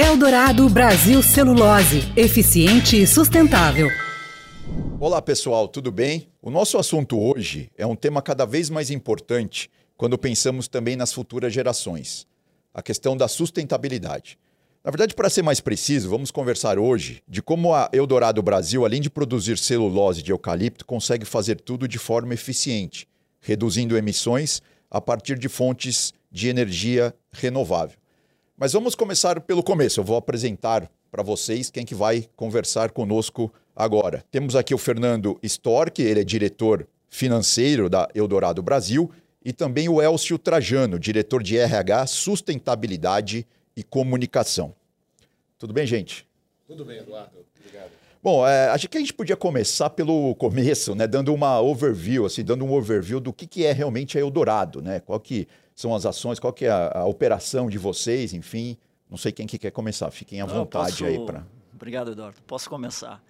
Eldorado Brasil Celulose, eficiente e sustentável. Olá pessoal, tudo bem? O nosso assunto hoje é um tema cada vez mais importante quando pensamos também nas futuras gerações: a questão da sustentabilidade. Na verdade, para ser mais preciso, vamos conversar hoje de como a Eldorado Brasil, além de produzir celulose de eucalipto, consegue fazer tudo de forma eficiente, reduzindo emissões a partir de fontes de energia renovável. Mas vamos começar pelo começo. Eu vou apresentar para vocês quem que vai conversar conosco agora. Temos aqui o Fernando Stork, ele é diretor financeiro da Eldorado Brasil, e também o Elcio Trajano, diretor de RH, sustentabilidade e comunicação. Tudo bem, gente? Tudo bem, Eduardo. Obrigado. Bom, é, acho que a gente podia começar pelo começo, né, dando uma overview, assim, dando um overview do que, que é realmente a Eldorado, né? Qual que são as ações, qual que é a, a operação de vocês, enfim. Não sei quem que quer começar, fiquem à vontade posso... aí para. Obrigado, Eduardo. Posso começar.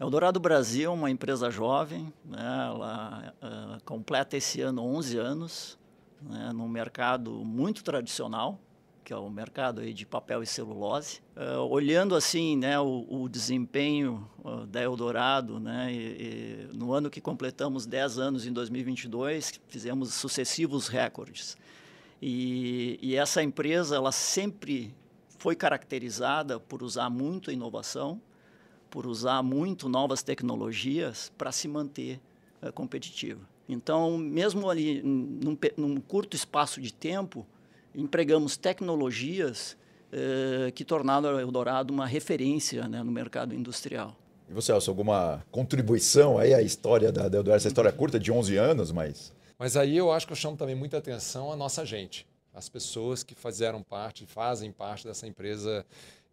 Eldorado Brasil é uma empresa jovem, né? ela uh, completa esse ano 11 anos, né? num mercado muito tradicional, que é o mercado aí de papel e celulose. Uh, olhando assim né, o, o desempenho uh, da Eldorado, né, e, e no ano que completamos 10 anos, em 2022, fizemos sucessivos recordes. E, e essa empresa ela sempre foi caracterizada por usar muito inovação, por usar muito novas tecnologias para se manter uh, competitiva. Então, mesmo ali num, num curto espaço de tempo, empregamos tecnologias eh, que tornaram a Eldorado uma referência né, no mercado industrial. E você, Elcio, alguma contribuição aí à história da, da Eldorado? Essa história é curta, de 11 anos, mas... Mas aí eu acho que eu chamo também muita atenção a nossa gente, as pessoas que fizeram parte, fazem parte dessa empresa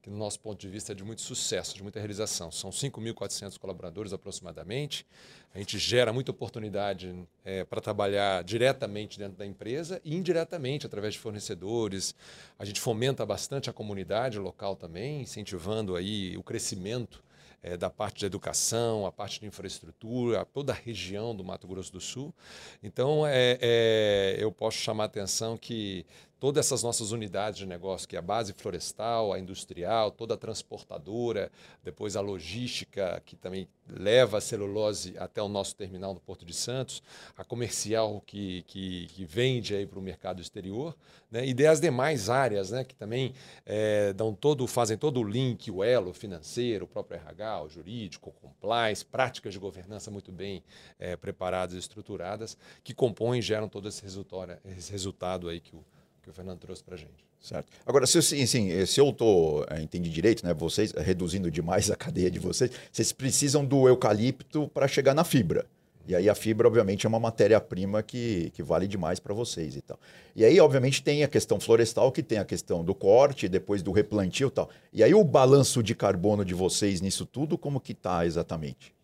que, no nosso ponto de vista, é de muito sucesso, de muita realização. São 5.400 colaboradores aproximadamente. A gente gera muita oportunidade é, para trabalhar diretamente dentro da empresa e indiretamente através de fornecedores. A gente fomenta bastante a comunidade local também, incentivando aí o crescimento é, da parte de educação, a parte de infraestrutura, toda a região do Mato Grosso do Sul. Então, é, é, eu posso chamar a atenção que todas essas nossas unidades de negócio, que é a base florestal, a industrial, toda a transportadora, depois a logística, que também leva a celulose até o nosso terminal no Porto de Santos, a comercial que, que, que vende aí para o mercado exterior, né? e das demais áreas né? que também é, dão todo, fazem todo o link, o elo financeiro, o próprio RH, o jurídico, o compliance, práticas de governança muito bem é, preparadas e estruturadas, que compõem e geram todo esse resultado, esse resultado aí que o que o Fernando trouxe para a gente. Certo. Agora, se, assim, se eu tô, é, entendi direito, né, vocês, reduzindo demais a cadeia de vocês, vocês precisam do eucalipto para chegar na fibra. E aí a fibra, obviamente, é uma matéria-prima que, que vale demais para vocês e tal. E aí, obviamente, tem a questão florestal, que tem a questão do corte, depois do replantio e tal. E aí o balanço de carbono de vocês nisso tudo, como que está exatamente?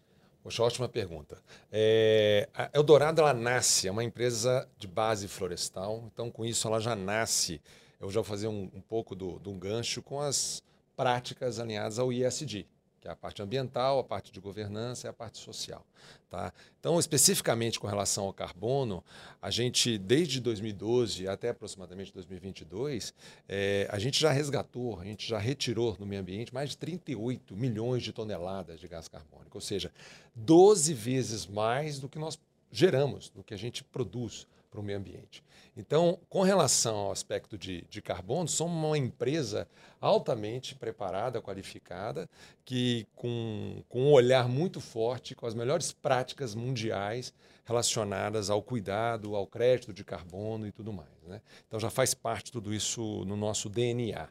Poxa, ótima pergunta. É, a Eldorado ela nasce, é uma empresa de base florestal, então com isso ela já nasce. Eu já vou fazer um, um pouco do, do gancho com as práticas alinhadas ao ISD, que é a parte ambiental, a parte de governança e a parte social. Tá? Então, especificamente com relação ao carbono, a gente, desde 2012 até aproximadamente 2022, é, a gente já resgatou, a gente já retirou no meio ambiente mais de 38 milhões de toneladas de gás carbônico, ou seja, 12 vezes mais do que nós geramos, do que a gente produz para o meio ambiente. Então, com relação ao aspecto de, de carbono, somos uma empresa altamente preparada, qualificada, que com, com um olhar muito forte, com as melhores práticas mundiais relacionadas ao cuidado, ao crédito de carbono e tudo mais. Né? Então, já faz parte tudo isso no nosso DNA.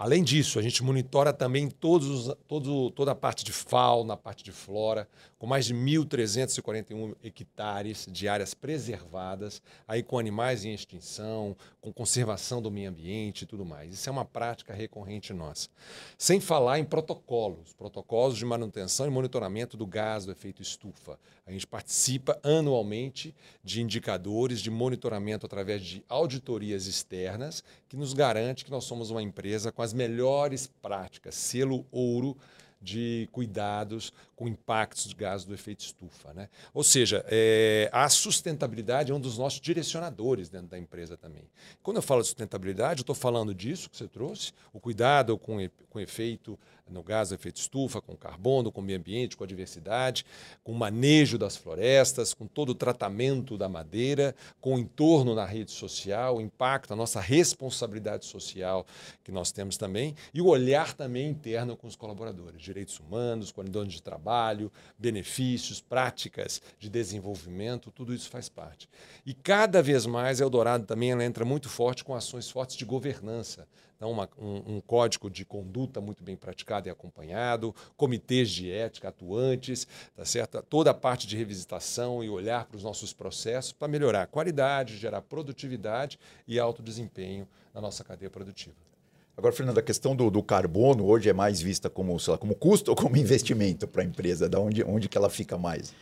Além disso, a gente monitora também todos, todo, toda a parte de fauna, a parte de flora, com mais de 1.341 hectares de áreas preservadas, aí com animais em extinção, com conservação do meio ambiente e tudo mais. Isso é uma prática recorrente nossa. Sem falar em protocolos, protocolos de manutenção e monitoramento do gás do efeito estufa. A gente participa anualmente de indicadores de monitoramento através de auditorias externas, que nos garante que nós somos uma empresa com as melhores práticas, selo ouro de cuidados com impactos de gases do efeito estufa. Né? Ou seja, é, a sustentabilidade é um dos nossos direcionadores dentro da empresa também. Quando eu falo de sustentabilidade, eu estou falando disso que você trouxe, o cuidado com, com efeito no gás do efeito estufa, com carbono, com o meio ambiente, com a diversidade, com o manejo das florestas, com todo o tratamento da madeira, com o entorno na rede social, o impacto, a nossa responsabilidade social que nós temos também, e o olhar também interno com os colaboradores, direitos humanos, condições de trabalho, benefícios, práticas de desenvolvimento, tudo isso faz parte. E cada vez mais Eldorado também ela entra muito forte com ações fortes de governança, então, uma, um, um, código de conduta muito bem praticado e acompanhado, comitês de ética atuantes, tá certo? toda a parte de revisitação e olhar para os nossos processos para melhorar a qualidade, gerar produtividade e alto desempenho na nossa cadeia produtiva. Agora, Fernando, a questão do, do, carbono hoje é mais vista como, lá, como custo ou como investimento para a empresa? Da onde, onde que ela fica mais?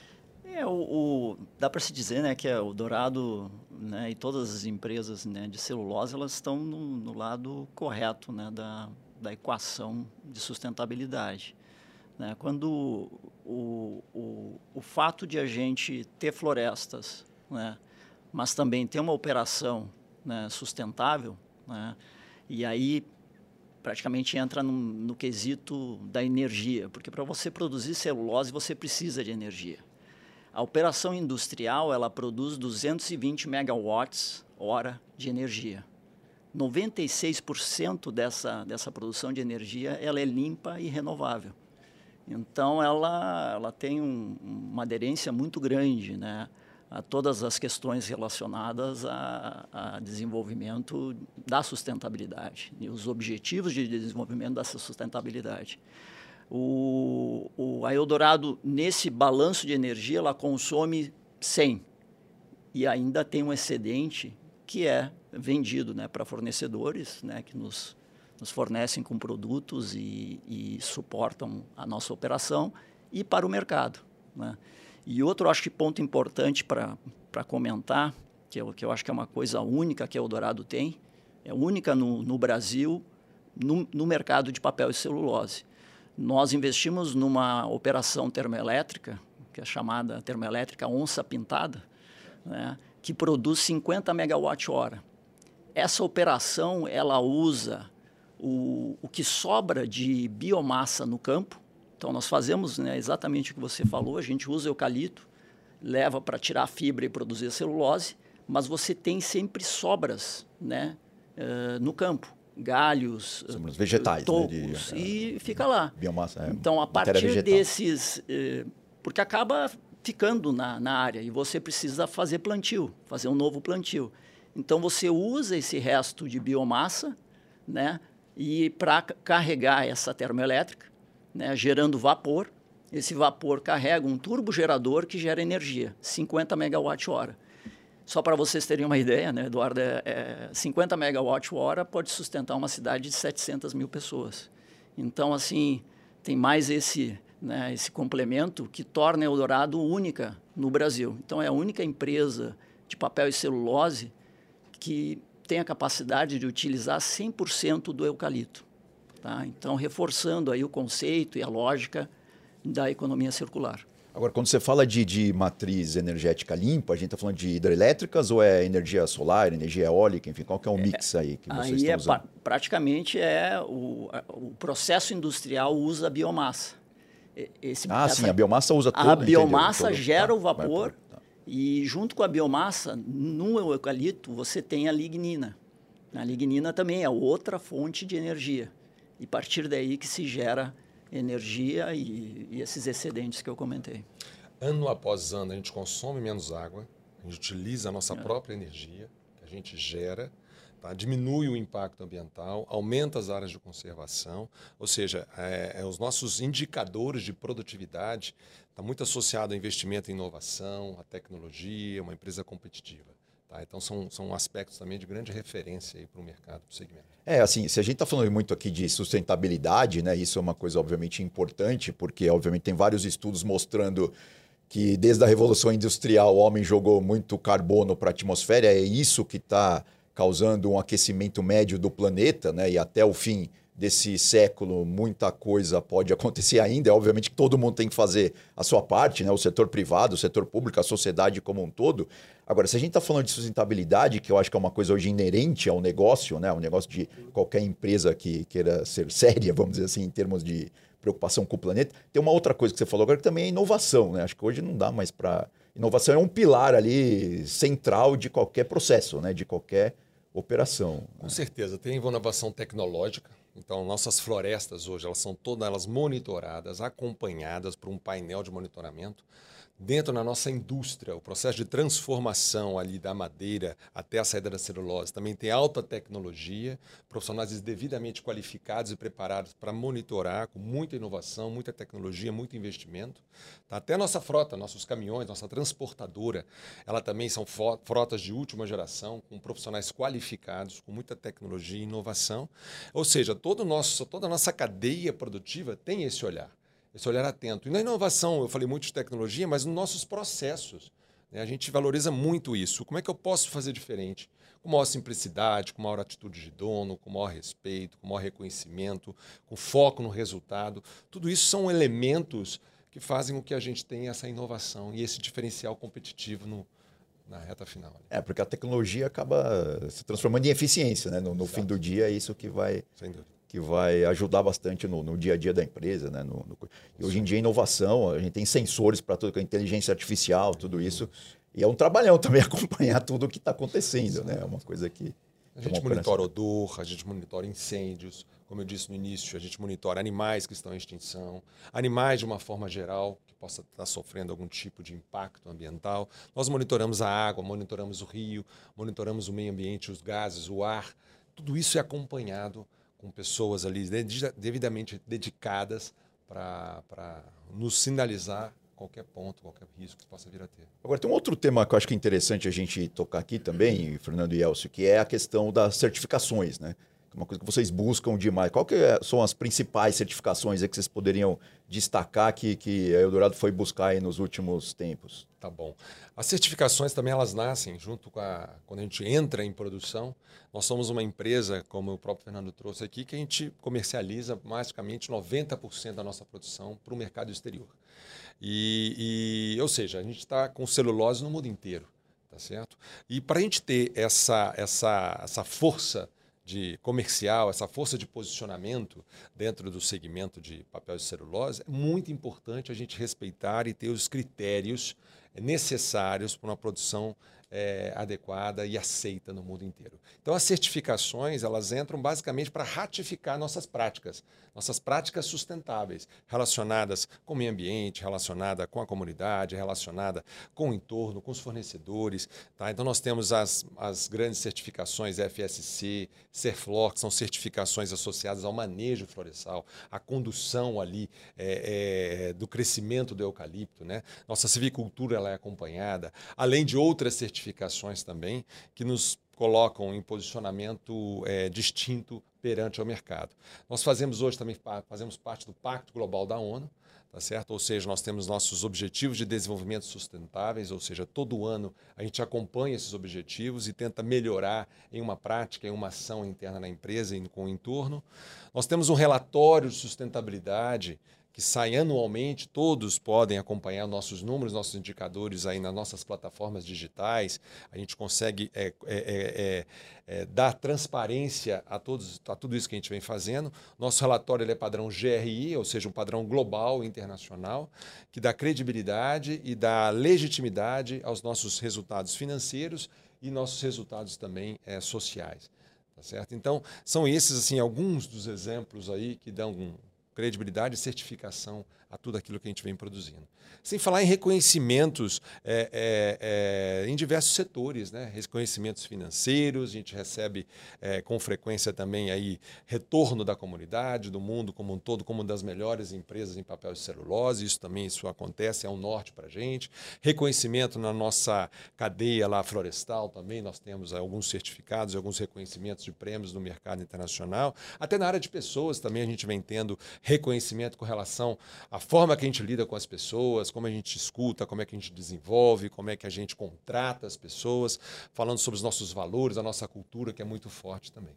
É, o, o dá para se dizer né, que é o Dourado né, e todas as empresas né, de celulose elas estão no, no lado correto né, da, da equação de sustentabilidade. Né? Quando o, o, o fato de a gente ter florestas, né, mas também ter uma operação né, sustentável, né, e aí praticamente entra no, no quesito da energia, porque para você produzir celulose você precisa de energia. A operação industrial ela produz 220 megawatts hora de energia. 96% dessa, dessa produção de energia ela é limpa e renovável. Então ela, ela tem um, uma aderência muito grande né, a todas as questões relacionadas a, a desenvolvimento da sustentabilidade e os objetivos de desenvolvimento dessa sustentabilidade. O, o, a Eldorado, nesse balanço de energia, ela consome 100 e ainda tem um excedente que é vendido né, para fornecedores né, que nos, nos fornecem com produtos e, e suportam a nossa operação e para o mercado. Né. E outro, acho que ponto importante para comentar, que eu, que eu acho que é uma coisa única que a Eldorado tem, é única no, no Brasil, no, no mercado de papel e celulose nós investimos numa operação termoelétrica, que é chamada termoelétrica onça pintada, né, que produz 50 megawatt-hora. Essa operação ela usa o, o que sobra de biomassa no campo. Então, nós fazemos né, exatamente o que você falou, a gente usa eucalipto, leva para tirar a fibra e produzir celulose, mas você tem sempre sobras né, uh, no campo galhos, Somos vegetais, tocos, né, de, e é, fica lá. Biomassa. É, então, a partir desses, eh, porque acaba ficando na, na área e você precisa fazer plantio, fazer um novo plantio. Então, você usa esse resto de biomassa, né, e para carregar essa termoelétrica, né, gerando vapor. Esse vapor carrega um turbogerador que gera energia, 50 megawatt-hora. Só para vocês terem uma ideia, né, Eduardo, é, é 50 megawatt-hora pode sustentar uma cidade de 700 mil pessoas. Então, assim, tem mais esse, né, esse complemento que torna a Eldorado única no Brasil. Então, é a única empresa de papel e celulose que tem a capacidade de utilizar 100% do eucalipto. Tá? Então, reforçando aí o conceito e a lógica da economia circular. Agora, quando você fala de, de matriz energética limpa, a gente está falando de hidrelétricas ou é energia solar, energia eólica, enfim, qual que é o é, mix aí que vocês aí estão é usando? praticamente é o, o processo industrial usa biomassa. Esse, ah, essa, sim, a biomassa usa tudo. A biomassa todo, gera tá, o vapor tá. e junto com a biomassa, no eucalipto, você tem a lignina. A lignina também é outra fonte de energia. E a partir daí que se gera energia e, e esses excedentes que eu comentei. Ano após ano, a gente consome menos água, a gente utiliza a nossa é. própria energia, que a gente gera, tá? diminui o impacto ambiental, aumenta as áreas de conservação, ou seja, é, é, os nossos indicadores de produtividade está muito associado ao investimento em inovação, a tecnologia, uma empresa competitiva. Tá? Então, são, são aspectos também de grande referência para o mercado, para o segmento. É, assim, se a gente está falando muito aqui de sustentabilidade, né, isso é uma coisa obviamente importante, porque obviamente tem vários estudos mostrando que desde a Revolução Industrial o homem jogou muito carbono para a atmosfera, é isso que está causando um aquecimento médio do planeta, né, e até o fim desse século, muita coisa pode acontecer ainda. É obviamente que todo mundo tem que fazer a sua parte, né? o setor privado, o setor público, a sociedade como um todo. Agora, se a gente está falando de sustentabilidade, que eu acho que é uma coisa hoje inerente ao negócio, né? o negócio de qualquer empresa que queira ser séria, vamos dizer assim, em termos de preocupação com o planeta, tem uma outra coisa que você falou agora que também é inovação. Né? Acho que hoje não dá mais para. Inovação é um pilar ali central de qualquer processo, né? de qualquer operação. Com certeza, tem inovação tecnológica, então, nossas florestas hoje, elas são todas elas monitoradas, acompanhadas por um painel de monitoramento dentro da nossa indústria, o processo de transformação ali da madeira até a saída da celulose também tem alta tecnologia, profissionais devidamente qualificados e preparados para monitorar com muita inovação, muita tecnologia, muito investimento. Tá? Até a nossa frota, nossos caminhões, nossa transportadora, ela também são frotas de última geração, com profissionais qualificados, com muita tecnologia e inovação. Ou seja, todo nosso, toda a nossa cadeia produtiva tem esse olhar esse olhar atento. E na inovação, eu falei muito de tecnologia, mas nos nossos processos. Né? A gente valoriza muito isso. Como é que eu posso fazer diferente? Com maior simplicidade, com maior atitude de dono, com maior respeito, com maior reconhecimento, com foco no resultado. Tudo isso são elementos que fazem com que a gente tenha essa inovação e esse diferencial competitivo no, na reta final. É, porque a tecnologia acaba se transformando em eficiência, né? No, no fim do dia é isso que vai, Sem dúvida que vai ajudar bastante no, no, dia a dia da empresa. Né? No, no... Hoje em dia, inovação, a gente tem sensores para tudo, com a inteligência artificial, tudo isso. E é um trabalhão também acompanhar tudo o que está acontecendo. Né? É uma coisa que. A gente monitora odor, a gente monitora incêndios, como eu disse no início, a gente monitora animais que estão em extinção, animais de uma forma geral que possa estar sofrendo algum tipo de impacto ambiental. Nós monitoramos a água, monitoramos o rio, monitoramos o meio ambiente, os gases, o ar. Tudo isso é acompanhado com pessoas ali devidamente dedicadas para nos sinalizar qualquer ponto, qualquer risco que possa vir a ter. Agora, tem um outro tema que eu acho que é interessante a gente tocar aqui também, Fernando e Elcio, que é a questão das certificações, né? Uma coisa que vocês buscam demais. Qual que é, são as principais certificações que vocês poderiam destacar que, que a Eldorado foi buscar aí nos últimos tempos? Tá bom. As certificações também elas nascem junto com a quando a gente entra em produção. Nós somos uma empresa, como o próprio Fernando trouxe aqui, que a gente comercializa basicamente 90% da nossa produção para o mercado exterior. E, e, ou seja, a gente está com celulose no mundo inteiro, tá certo? E para a gente ter essa essa essa força de comercial, essa força de posicionamento dentro do segmento de papel de celulose, é muito importante a gente respeitar e ter os critérios necessários para uma produção é, adequada e aceita no mundo inteiro. Então, as certificações elas entram basicamente para ratificar nossas práticas, nossas práticas sustentáveis, relacionadas com o meio ambiente, relacionada com a comunidade, relacionada com o entorno, com os fornecedores. Tá? Então, nós temos as, as grandes certificações FSC, Serflor, que são certificações associadas ao manejo florestal, à condução ali é, é, do crescimento do eucalipto. Né? Nossa civicultura ela é acompanhada, além de outras certificações certificações também que nos colocam em posicionamento é, distinto perante o mercado. Nós fazemos hoje também fazemos parte do Pacto Global da ONU, tá certo? Ou seja, nós temos nossos objetivos de desenvolvimento sustentáveis, ou seja, todo ano a gente acompanha esses objetivos e tenta melhorar em uma prática, em uma ação interna na empresa e com o entorno. Nós temos um relatório de sustentabilidade que sai anualmente, todos podem acompanhar nossos números, nossos indicadores aí nas nossas plataformas digitais. A gente consegue é, é, é, é, dar transparência a, todos, a tudo isso que a gente vem fazendo. Nosso relatório é padrão GRI, ou seja, um padrão global, internacional, que dá credibilidade e dá legitimidade aos nossos resultados financeiros e nossos resultados também é, sociais. Tá certo? Então, são esses assim alguns dos exemplos aí que dão credibilidade e certificação a tudo aquilo que a gente vem produzindo. Sem falar em reconhecimentos é, é, é, em diversos setores, né? reconhecimentos financeiros, a gente recebe é, com frequência também aí retorno da comunidade, do mundo como um todo, como uma das melhores empresas em papel de celulose, isso também isso acontece, é um norte para a gente. Reconhecimento na nossa cadeia lá florestal também, nós temos alguns certificados, alguns reconhecimentos de prêmios no mercado internacional. Até na área de pessoas também a gente vem tendo reconhecimento com relação a forma que a gente lida com as pessoas, como a gente escuta, como é que a gente desenvolve, como é que a gente contrata as pessoas, falando sobre os nossos valores, a nossa cultura, que é muito forte também.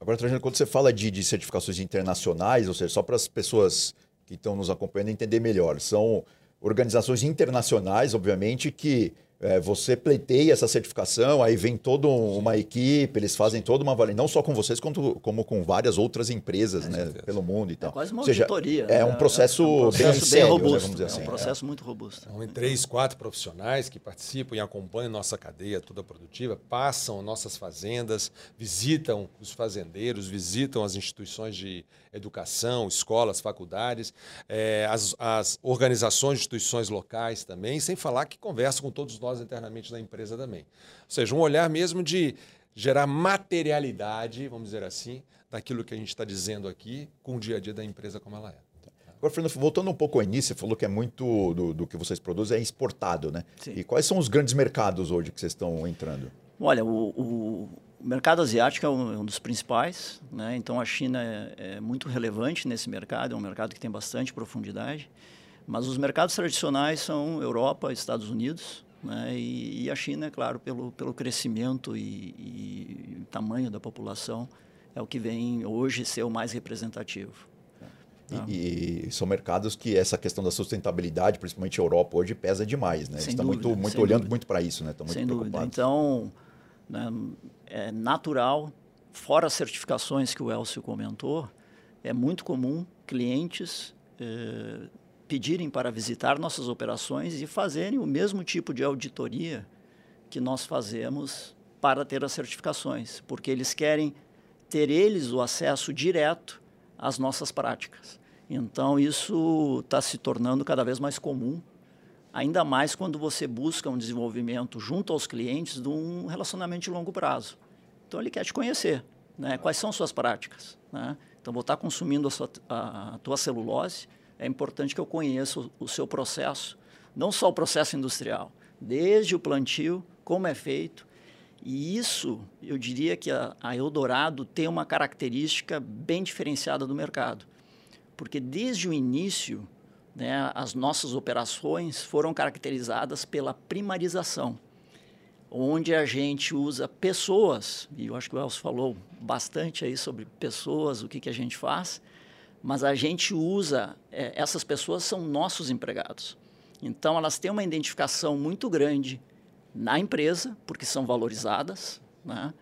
Agora, Trajano, quando você fala de, de certificações internacionais, ou seja, só para as pessoas que estão nos acompanhando entender melhor, são organizações internacionais, obviamente, que é, você pleiteia essa certificação, aí vem toda uma equipe, eles fazem toda uma avaliação, não só com vocês, como, como com várias outras empresas é, né, pelo mundo e tal. É quase uma seja, auditoria. É um processo, é um processo bem, bem sério, robusto. Né, vamos dizer assim. É um processo muito robusto. São então, três, quatro profissionais que participam e acompanham nossa cadeia toda produtiva, passam nossas fazendas, visitam os fazendeiros, visitam as instituições de educação, escolas, faculdades, é, as, as organizações, instituições locais também, sem falar que conversam com todos nós internamente da empresa também. Ou seja, um olhar mesmo de gerar materialidade, vamos dizer assim, daquilo que a gente está dizendo aqui com o dia a dia da empresa como ela é. Agora, Fernando, voltando um pouco ao início, você falou que é muito do, do que vocês produzem é exportado, né? Sim. E quais são os grandes mercados hoje que vocês estão entrando? Olha, o, o, o mercado asiático é um, é um, dos principais, né? então a China é, é, muito relevante nesse mercado, é um mercado que tem bastante profundidade, mas os mercados tradicionais são Europa, Estados Unidos, né? e, e, a China, é claro, pelo, pelo crescimento e, e, tamanho da população, é o que vem hoje ser o mais representativo. E, e, são mercados que essa questão da sustentabilidade, principalmente a Europa hoje, pesa demais, né? Eles estão muito, muito olhando dúvida. muito para isso, né? Estão muito sem preocupados. Dúvida. Então, né, é natural, fora as certificações que o Elcio comentou, é muito comum clientes eh, pedirem para visitar nossas operações e fazerem o mesmo tipo de auditoria que nós fazemos para ter as certificações, porque eles querem ter eles o acesso direto às nossas práticas. Então, isso está se tornando cada vez mais comum ainda mais quando você busca um desenvolvimento junto aos clientes de um relacionamento de longo prazo. Então, ele quer te conhecer, né? quais são suas práticas. Né? Então, vou estar consumindo a, sua, a, a tua celulose, é importante que eu conheça o, o seu processo, não só o processo industrial, desde o plantio, como é feito, e isso, eu diria que a, a, Eldorado tem uma característica bem diferenciada do mercado. Porque desde o início, né, as nossas operações foram caracterizadas pela primarização, onde a gente usa pessoas, e eu acho que o Elcio falou bastante aí sobre pessoas, o que, que a gente faz, mas a gente usa, é, essas pessoas são nossos empregados. Então, elas têm uma identificação muito grande na empresa, porque são valorizadas, né?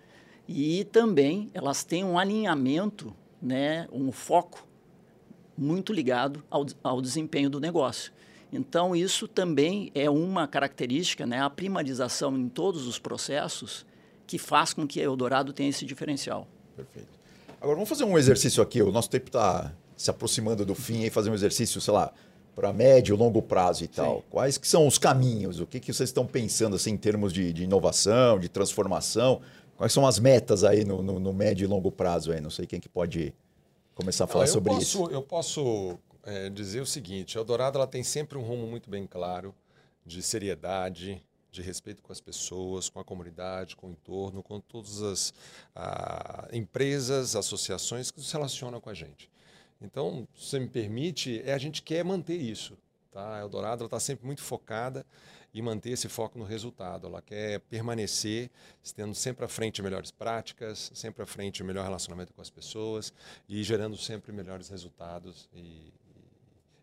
e também elas têm um alinhamento, né, um foco muito ligado ao, ao desempenho do negócio. Então, isso também é uma característica, né, a primarização em todos os processos, que faz com que a Eldorado tenha esse diferencial. Perfeito. Agora, vamos fazer um exercício aqui. O nosso tempo está se aproximando do fim e fazer um exercício, sei lá, para médio, longo prazo e tal. Sim. Quais que são os caminhos? O que, que vocês estão pensando assim, em termos de, de inovação, de transformação? Quais são as metas aí no, no, no médio e longo prazo? Aí? Não sei quem que pode começar a falar sobre posso, isso. Eu posso é, dizer o seguinte: a Eldorado ela tem sempre um rumo muito bem claro de seriedade, de respeito com as pessoas, com a comunidade, com o entorno, com todas as a, empresas, associações que se relacionam com a gente. Então, se você me permite, é, a gente quer manter isso. Tá? A Eldorado está sempre muito focada e manter esse foco no resultado. Ela quer permanecer tendo sempre à frente melhores práticas, sempre à frente melhor relacionamento com as pessoas e gerando sempre melhores resultados e, e,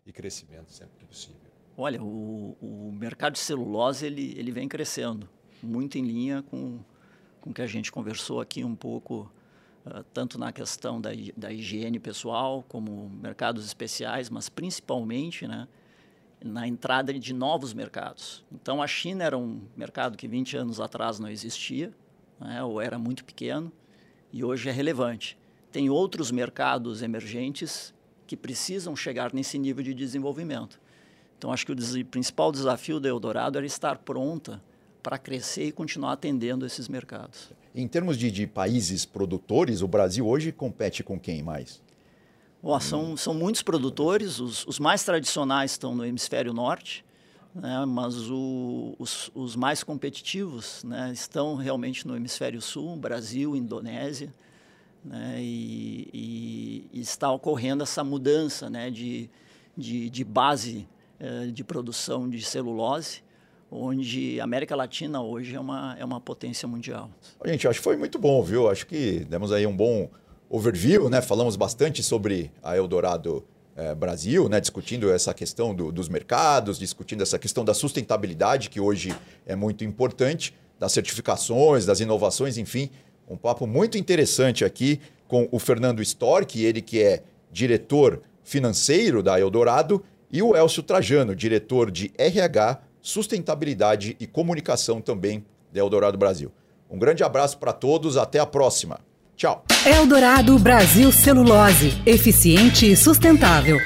e crescimento sempre que possível. Olha, o, o mercado de celulose ele, ele vem crescendo, muito em linha com com que a gente conversou aqui um pouco, tanto na questão da, da higiene pessoal, como mercados especiais, mas principalmente, né, na entrada de novos mercados. Então, a China era um mercado que 20 anos atrás não existia, né, ou era muito pequeno, e hoje é relevante. Tem outros mercados emergentes que precisam chegar nesse nível de desenvolvimento. Então, acho que o des principal desafio da Eldorado era estar pronta para crescer e continuar atendendo esses mercados. Em termos de, de países produtores, o Brasil hoje compete com quem mais? São, são muitos produtores, os, os mais tradicionais estão no hemisfério norte, né, mas o, os, os, mais competitivos né, estão realmente no hemisfério sul, Brasil, Indonésia, né, e, e, e, está ocorrendo essa mudança né, de, de, de base eh, de produção de celulose, onde a América Latina hoje é uma, é uma potência mundial. Gente, acho que foi muito bom, viu? Acho que demos aí um bom overview, né? Falamos bastante sobre a Eldorado é, Brasil, né? Discutindo essa questão do, dos mercados, discutindo essa questão da sustentabilidade, que hoje é muito importante, das certificações, das inovações, enfim. Um papo muito interessante aqui com o Fernando Stork, ele que é diretor financeiro da Eldorado, e o Elcio Trajano, diretor de RH, sustentabilidade e comunicação também da Eldorado Brasil. Um grande abraço para todos, até a próxima. Tchau. Eldorado Brasil Celulose, eficiente e sustentável.